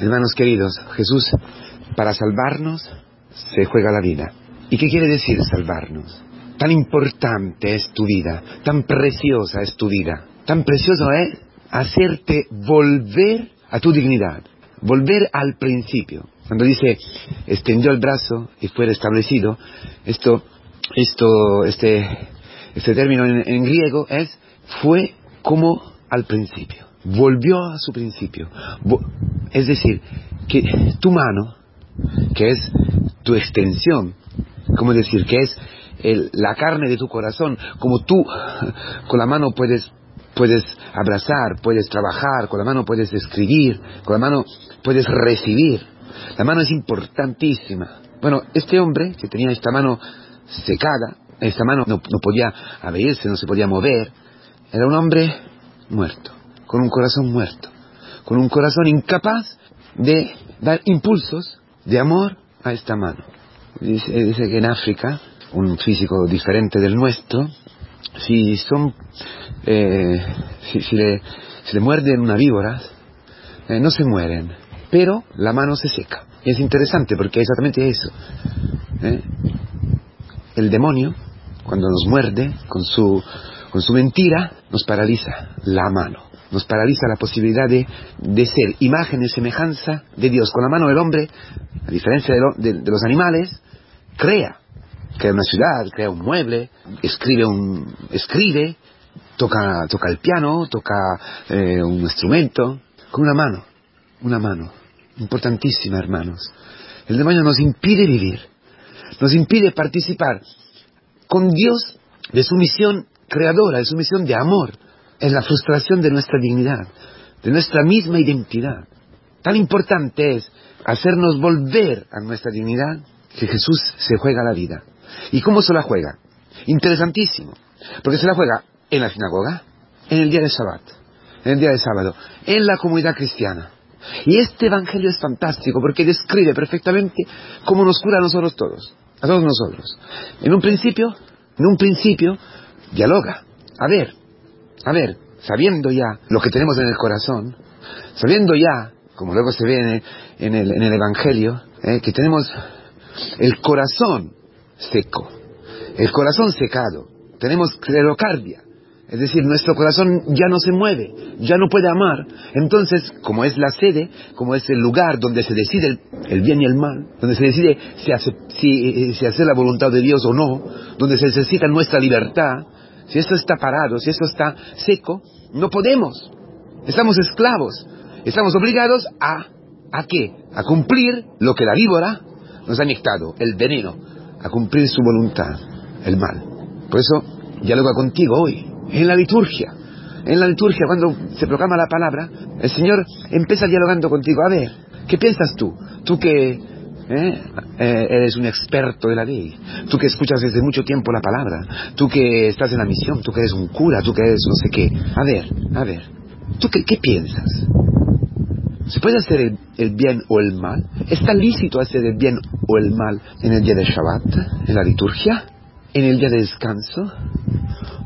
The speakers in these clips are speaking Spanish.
Hermanos queridos, Jesús, para salvarnos, se juega la vida. ¿Y qué quiere decir salvarnos? Tan importante es tu vida, tan preciosa es tu vida, tan precioso es hacerte volver a tu dignidad, volver al principio. Cuando dice extendió el brazo y fue restablecido, esto, esto, este, este término en griego es fue como al principio, volvió a su principio. Es decir, que tu mano, que es tu extensión, como decir, que es la carne de tu corazón, como tú con la mano puedes puedes abrazar, puedes trabajar, con la mano puedes escribir, con la mano puedes recibir. La mano es importantísima. Bueno, este hombre que tenía esta mano secada, esta mano no, no podía abrirse, no se podía mover, era un hombre muerto, con un corazón muerto, con un corazón incapaz de dar impulsos de amor a esta mano. Dice, que en África, un físico diferente del nuestro, si son, eh, si, le, muerden una víbora, eh, no se mueren, pero la mano se seca. Y es interesante porque exactamente eso. ¿eh? El demonio, cuando nos muerde con su con su mentira nos paraliza la mano, nos paraliza la posibilidad de, ser imagen y semejanza de Dios. Con la mano del hombre, a diferencia de, los animales, crea, crea una ciudad, crea un mueble, escribe, un, escribe toca, toca el piano, toca eh, un instrumento, con una mano, una mano, importantísima hermanos. El demonio nos impide vivir, nos impide participar con Dios de su misión creadora, es su misión de amor, es la frustración de nuestra dignidad, de nuestra misma identidad. Tan importante es hacernos volver a nuestra dignidad que Jesús se juega la vida. ¿Y cómo se la juega? Interesantísimo, porque se la juega en la sinagoga, en el día de Shabbat, en el día de sábado, en la comunidad cristiana. Y este evangelio es fantástico porque describe perfectamente cómo nos cura a nosotros todos, a todos nosotros. En un principio, en un principio, dialoga. A ver, a ver, sabiendo ya lo que tenemos en el corazón, sabiendo ya, como luego se ve en el, en el, Evangelio, eh, que tenemos el corazón seco, el corazón secado, tenemos clerocardia, es decir, nuestro corazón ya no se mueve, ya no puede amar. Entonces, como es la sede, como es el lugar donde se decide el, bien y el mal, donde se decide si, hace, si, si hacer la voluntad de Dios o no, donde se necesita nuestra libertad, si esto está parado, si esto está seco, no podemos. Estamos esclavos. Estamos obligados a, ¿a qué? A cumplir lo que la víbora nos ha inyectado, el veneno, a cumplir su voluntad, el mal. Por eso, dialoga contigo hoy, en la liturgia. En la liturgia, cuando se proclama la palabra, el Señor empieza dialogando contigo. A ver, ¿qué piensas tú? Tú que ¿Eh? ¿eh? eres un experto de la ley, tú que escuchas desde mucho tiempo la palabra, tú que estás en la misión, tú que eres un cura, tú que eres no sé qué. A ver, a ver, ¿tú qué, piensas? ¿Se puede hacer el, bien o el mal? ¿Está lícito hacer el bien o el mal en el día de Shabbat, en la liturgia, en el día de descanso?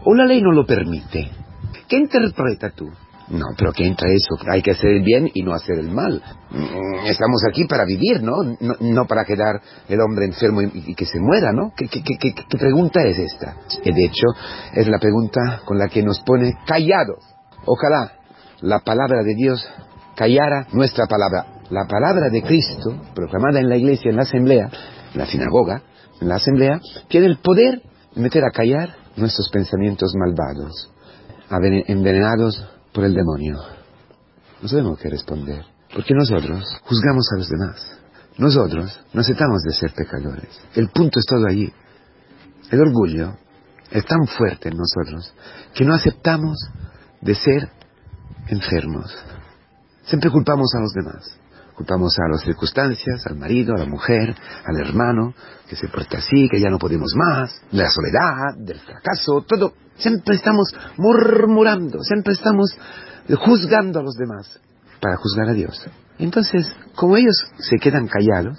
¿O la ley no lo permite? ¿Qué interpreta tú? No, pero ¿qué entra eso? Hay que hacer el bien y no hacer el mal. Mm, estamos aquí para vivir, ¿no? No, para quedar el hombre enfermo y, que se muera, ¿no? ¿Qué, pregunta es esta? De hecho, es la pregunta con la que nos pone callados. Ojalá la palabra de Dios callara nuestra palabra. La palabra de Cristo, proclamada en la iglesia, en la asamblea, en la sinagoga, en la asamblea, tiene el poder de meter a callar nuestros pensamientos malvados, envenenados por el demonio. No sabemos qué responder, porque nosotros juzgamos a los demás. Nosotros no aceptamos de ser pecadores. El punto es todo allí. El orgullo es tan fuerte en nosotros que no aceptamos de ser enfermos. Siempre culpamos a los demás. Culpamos a las circunstancias, al marido, a la mujer, al hermano, que se porta así, que ya no podemos más, de la soledad, del fracaso, todo. Siempre estamos murmurando, siempre estamos juzgando a los demás para juzgar a Dios. Entonces, como ellos se quedan callados,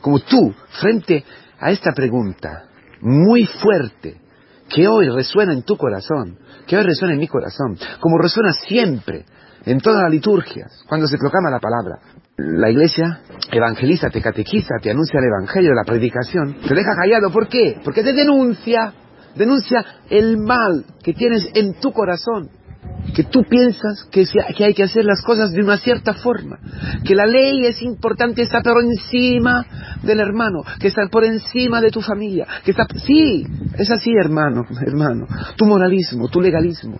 como tú, frente a esta pregunta muy fuerte, que hoy resuena en tu corazón, que hoy resuena en mi corazón, como resuena siempre en todas las liturgias, cuando se proclama la palabra, la iglesia evangeliza, te catequiza, te anuncia el evangelio, la predicación, te deja callado. ¿Por qué? Porque te denuncia, denuncia el mal que tienes en tu corazón que tú piensas que, hay que hacer las cosas de una cierta forma, que la ley es importante, está por encima del hermano, que está por encima de tu familia, que está... Sí, es así, hermano, hermano, tu moralismo, tu legalismo.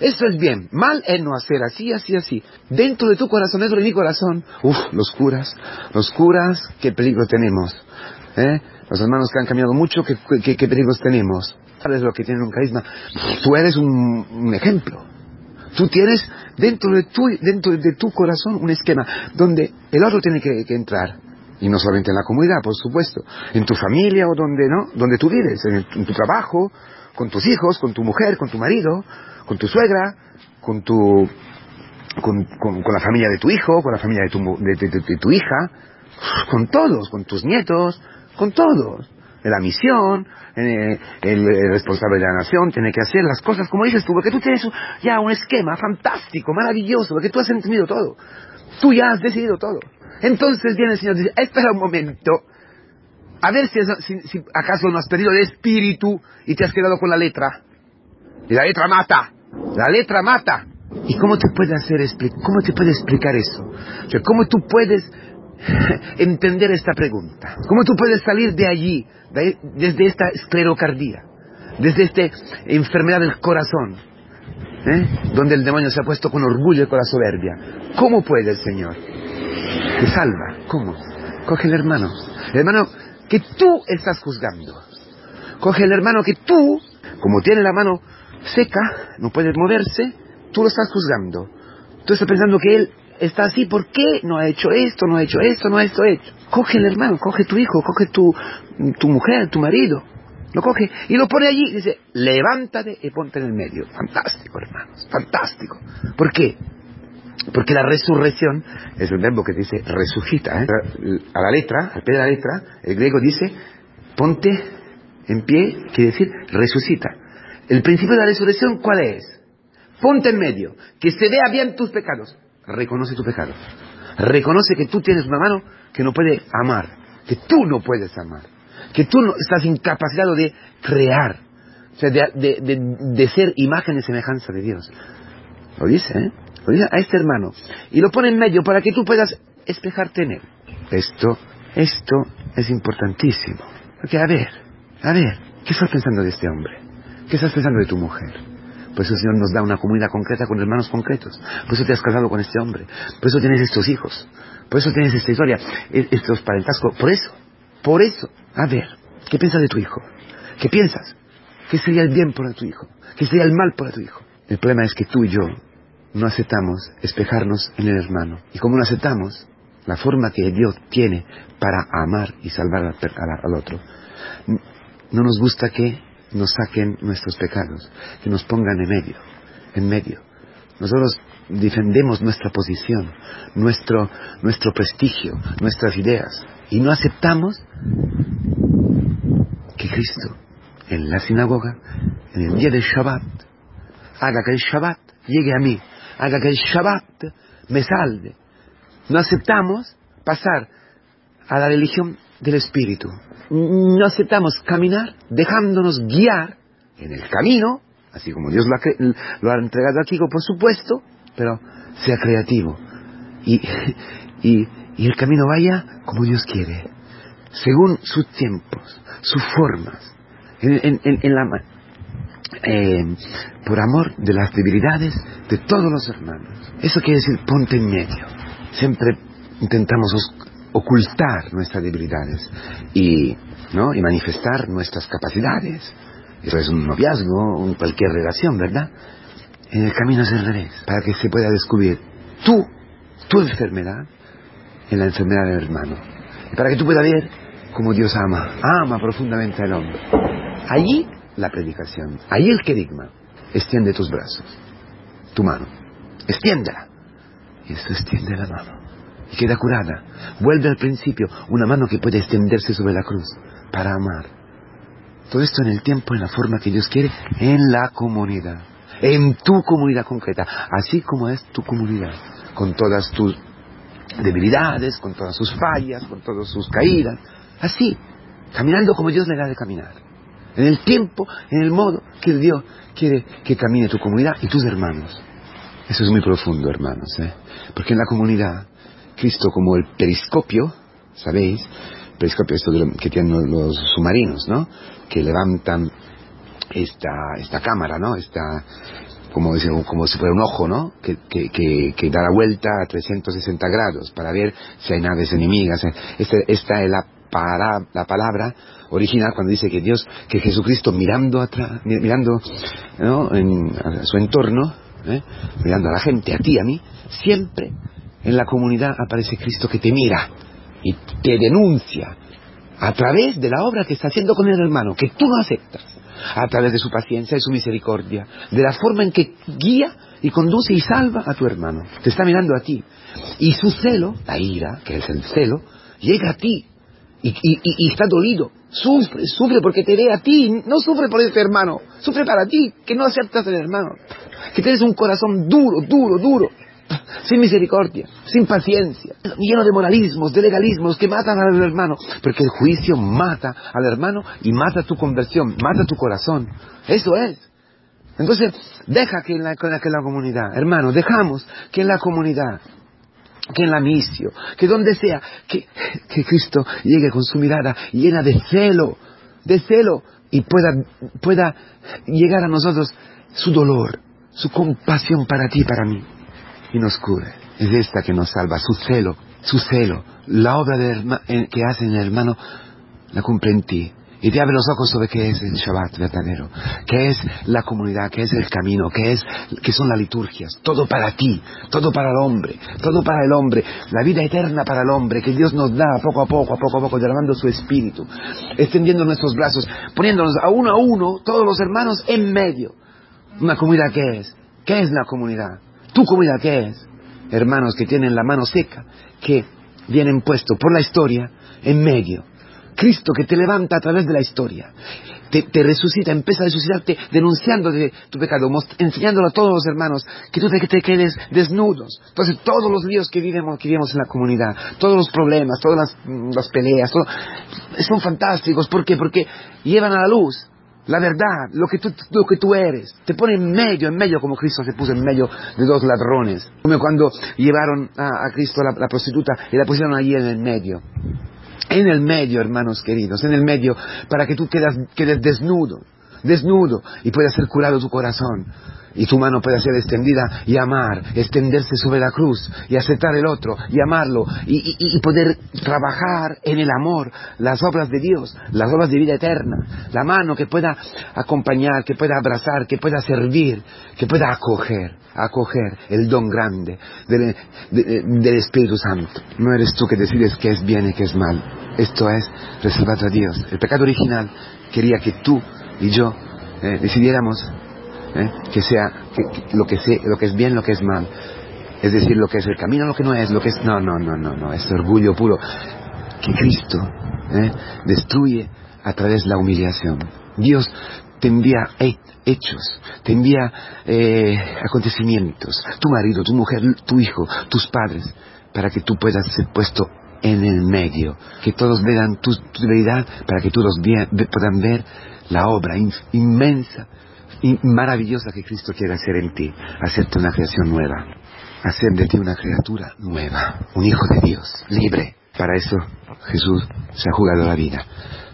Eso es bien, mal es no hacer así, así, así. Dentro de tu corazón, dentro de mi corazón, uff, los curas, los curas, qué peligro tenemos. ¿eh? Los hermanos que han cambiado mucho, qué, qué peligros tenemos sabes lo que tienen un carisma. Tú eres un, ejemplo. Tú tienes dentro de, tu, dentro de tu corazón un esquema donde el otro tiene que, entrar. Y no solamente en la comunidad, por supuesto. En tu familia o donde, ¿no? Donde tú vives. En, tu trabajo, con tus hijos, con tu mujer, con tu marido, con tu suegra, con tu... Con, la familia de tu hijo, con la familia de tu, de tu hija, con todos, con tus nietos, con todos de la misión, eh, el, responsable de la nación tiene que hacer las cosas como dices tú, porque tú tienes ya un esquema fantástico, maravilloso, porque tú has entendido todo. Tú ya has decidido todo. Entonces viene el Señor y dice, espera un momento, a ver si, si, acaso no has perdido el espíritu y te has quedado con la letra. Y la letra mata, la letra mata. ¿Y cómo te puede hacer cómo te puede explicar eso? O ¿cómo tú puedes entender esta pregunta. ¿Cómo tú puedes salir de allí, desde esta esclerocardía, desde esta enfermedad del corazón, ¿eh? donde el demonio se ha puesto con orgullo y con la soberbia? ¿Cómo puede el Señor? Te salva. ¿Cómo? Coge el hermano. El hermano que tú estás juzgando. Coge el hermano que tú, como tiene la mano seca, no puede moverse, tú lo estás juzgando. Tú estás pensando que él está así, ¿por qué no ha hecho esto, no ha hecho esto, no ha esto hecho? Coge el hermano, coge tu hijo, coge tu, tu mujer, tu marido, lo coge y lo pone allí y dice, levántate y ponte en el medio. Fantástico, hermanos, fantástico. ¿Por qué? Porque la resurrección es un verbo que dice resucita. ¿eh? A la letra, al pie de la letra, el griego dice, ponte en pie, quiere decir resucita. El principio de la resurrección, ¿cuál es? Ponte en medio, que se vea bien tus pecados reconoce tu pecado. Reconoce que tú tienes una mano que no puede amar, que tú no puedes amar, que tú no, estás incapacitado de crear, o sea, de, ser imagen y semejanza de Dios. Lo dice, ¿eh? Lo dice a este hermano. Y lo pone en medio para que tú puedas espejarte en él. Esto, esto es importantísimo. Porque, a ver, a ver, ¿qué estás pensando de este hombre? ¿Qué estás pensando de tu mujer? Por eso el Señor nos da una comunidad concreta con hermanos concretos. Por eso te has casado con este hombre. Por eso tienes estos hijos. Por eso tienes esta historia, estos parentescos. Por eso, por eso. A ver, ¿qué piensas de tu hijo? ¿Qué piensas? ¿Qué sería el bien para tu hijo? ¿Qué sería el mal para tu hijo? El problema es que tú y yo no aceptamos espejarnos en el hermano. Y como no aceptamos la forma que Dios tiene para amar y salvar al otro, no nos gusta que nos saquen nuestros pecados, que nos pongan en medio, en medio. Nosotros defendemos nuestra posición, nuestro, nuestro prestigio, nuestras ideas, y no aceptamos que Cristo en la sinagoga, en el día del Shabbat, haga que el Shabbat llegue a mí, haga que el Shabbat me salve. No aceptamos pasar a la religión del Espíritu, no aceptamos caminar dejándonos guiar en el camino, así como Dios lo ha, entregado aquí, por supuesto, pero sea creativo y, el camino vaya como Dios quiere, según sus tiempos, sus formas, en, eh, por amor de las debilidades de todos los hermanos. Eso quiere decir ponte en medio. Siempre intentamos ocultar nuestras debilidades y, ¿no? y manifestar nuestras capacidades. Eso es un noviazgo, cualquier relación, ¿verdad? En el camino es al revés, para que se pueda descubrir tú, tu enfermedad, en la enfermedad del hermano. Y para que tú puedas ver cómo Dios ama, ama profundamente al hombre. Allí la predicación, allí el querigma. Extiende tus brazos, tu mano, extiéndela. Y eso extiende la mano y queda curada. Vuelve al principio, una mano que puede extenderse sobre la cruz para amar. Todo esto en el tiempo, en la forma que Dios quiere, en la comunidad, en tu comunidad concreta, así como es tu comunidad, con todas tus debilidades, con todas sus fallas, con todas sus caídas, así, caminando como Dios le da de caminar, en el tiempo, en el modo que Dios quiere que camine tu comunidad y tus hermanos. Eso es muy profundo, hermanos, ¿eh? porque en la comunidad, Cristo como el periscopio, ¿sabéis? Periscopio esto que tienen los submarinos, ¿no? Que levantan esta, esta cámara, ¿no? Esta, como, como si fuera un ojo, ¿no? Que, que, da la vuelta a 360 grados para ver si hay naves enemigas. Este, esta es la, la palabra original cuando dice que Dios, que Jesucristo mirando atrás, mirando en, a su entorno, ¿eh? mirando a la gente, a ti, a mí, siempre en la comunidad aparece Cristo que te mira y te denuncia a través de la obra que está haciendo con el hermano, que tú no aceptas a través de su paciencia y su misericordia, de la forma en que guía y conduce y salva a tu hermano. Te está mirando a ti. Y su celo, la ira, que es el celo, llega a ti y, está dolido. Sufre, sufre porque te ve a ti, no sufre por este hermano, sufre para ti, que no aceptas al hermano, que tienes un corazón duro, duro, duro, sin misericordia, sin paciencia, lleno de moralismos, de legalismos que matan al hermano, porque el juicio mata al hermano y mata tu conversión, mata tu corazón. Eso es. Entonces, deja que en la, que en la comunidad, hermano, dejamos que en la comunidad, que en la misión, que donde sea, que, que Cristo llegue con su mirada llena de celo, de celo, y pueda, pueda llegar a nosotros su dolor, su compasión para ti y para mí y nos cure. Es esta que nos salva, su celo, su celo. La obra que hace en el hermano la cumple en ti. Y te abre los ojos sobre qué es el Shabbat verdadero, qué es la comunidad, qué es el camino, qué es, qué son las liturgias. Todo para ti, todo para el hombre, todo para el hombre. La vida eterna para el hombre que Dios nos da poco a poco, a poco a poco, derramando su espíritu, extendiendo nuestros brazos, poniéndonos a uno a uno, todos los hermanos en medio. Una comunidad qué es? ¿Qué es la comunidad? ¿Tu comunidad qué es? Hermanos que tienen la mano seca, que vienen puestos por la historia en medio. Cristo que te levanta a través de la historia. Te, resucita, empieza a resucitarte denunciando de tu pecado, enseñándolo a todos los hermanos que tú te, te, quedes desnudos. Entonces todos los líos que vivimos, que vivimos en la comunidad, todos los problemas, todas las, peleas, son fantásticos. ¿Por qué? Porque llevan a la luz la verdad, lo que, tú, lo que tú eres, te pone en medio, en medio, como Cristo se puso en medio de dos ladrones. Como cuando llevaron a, Cristo la, la prostituta y la pusieron allí en el medio. En el medio, hermanos queridos, en el medio, para que tú quedas, quedes desnudo, desnudo, y pueda ser curado tu corazón y tu mano puede ser extendida y amar, extenderse sobre la cruz y aceptar el otro y amarlo y, poder trabajar en el amor, las obras de Dios, las obras de vida eterna, la mano que pueda acompañar, que pueda abrazar, que pueda servir, que pueda acoger, acoger el don grande del, Espíritu Santo. No eres tú que decides qué es bien y qué es mal. Esto es reservado a Dios. El pecado original quería que tú y yo eh, decidiéramos ¿eh? que sea lo, que lo que es bien, lo que es mal. Es decir, lo que es el camino, lo que no es, lo que es... No, no, no, no, no, es orgullo puro. Que Cristo ¿eh? destruye a través de la humillación. Dios te envía hechos, te envía eh, acontecimientos, tu marido, tu mujer, tu hijo, tus padres, para que tú puedas ser puesto en el medio, que todos vean tu, debilidad, para que todos puedan ver la obra inmensa y maravillosa que Cristo quiere hacer en ti, hacerte una creación nueva, hacer de ti una criatura nueva, un hijo de Dios, libre. Para eso Jesús se ha jugado la vida,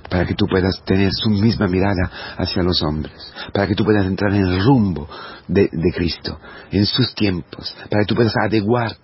para que tú puedas tener su misma mirada hacia los hombres, para que tú puedas entrar en el rumbo de, Cristo, en sus tiempos, para que tú puedas adecuar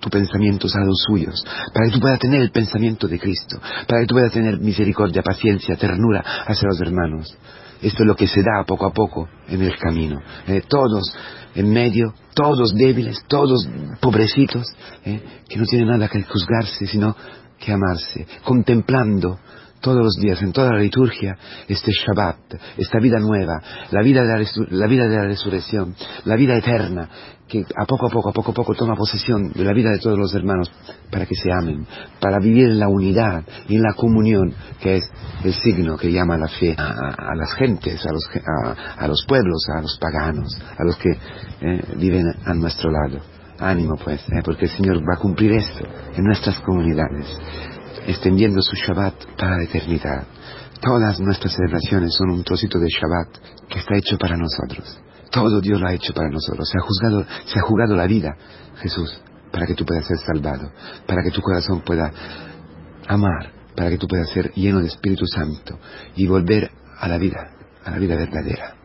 tus pensamientos a los suyos, para que tú puedas tener el pensamiento de Cristo, para que tú puedas tener misericordia, paciencia, ternura hacia los hermanos. Esto es lo que se da poco a poco en el camino. Eh, todos en medio, todos débiles, todos pobrecitos, eh, que no tienen nada que juzgarse, sino que amarse, contemplando todos los días, en toda la liturgia, este Shabbat, esta vida nueva, la vida de la, la vida de la resurrección, la vida eterna, que a poco a poco, a poco a poco toma posesión de la vida de todos los hermanos para que se amen, para vivir en la unidad y en la comunión, que es el signo que llama la fe a, las gentes, a los, a, los, pueblos, a los paganos, a los que eh, viven a nuestro lado. Ánimo pues, ¿eh? porque el Señor va a cumplir esto en nuestras comunidades, extendiendo su Shabbat para la eternidad. Todas nuestras celebraciones son un trocito de Shabbat que está hecho para nosotros. Todo Dios lo ha hecho para nosotros. Se ha, juzgado, se ha jugado la vida, Jesús, para que tú puedas ser salvado, para que tu corazón pueda amar, para que tú puedas ser lleno de Espíritu Santo y volver a la vida, a la vida verdadera.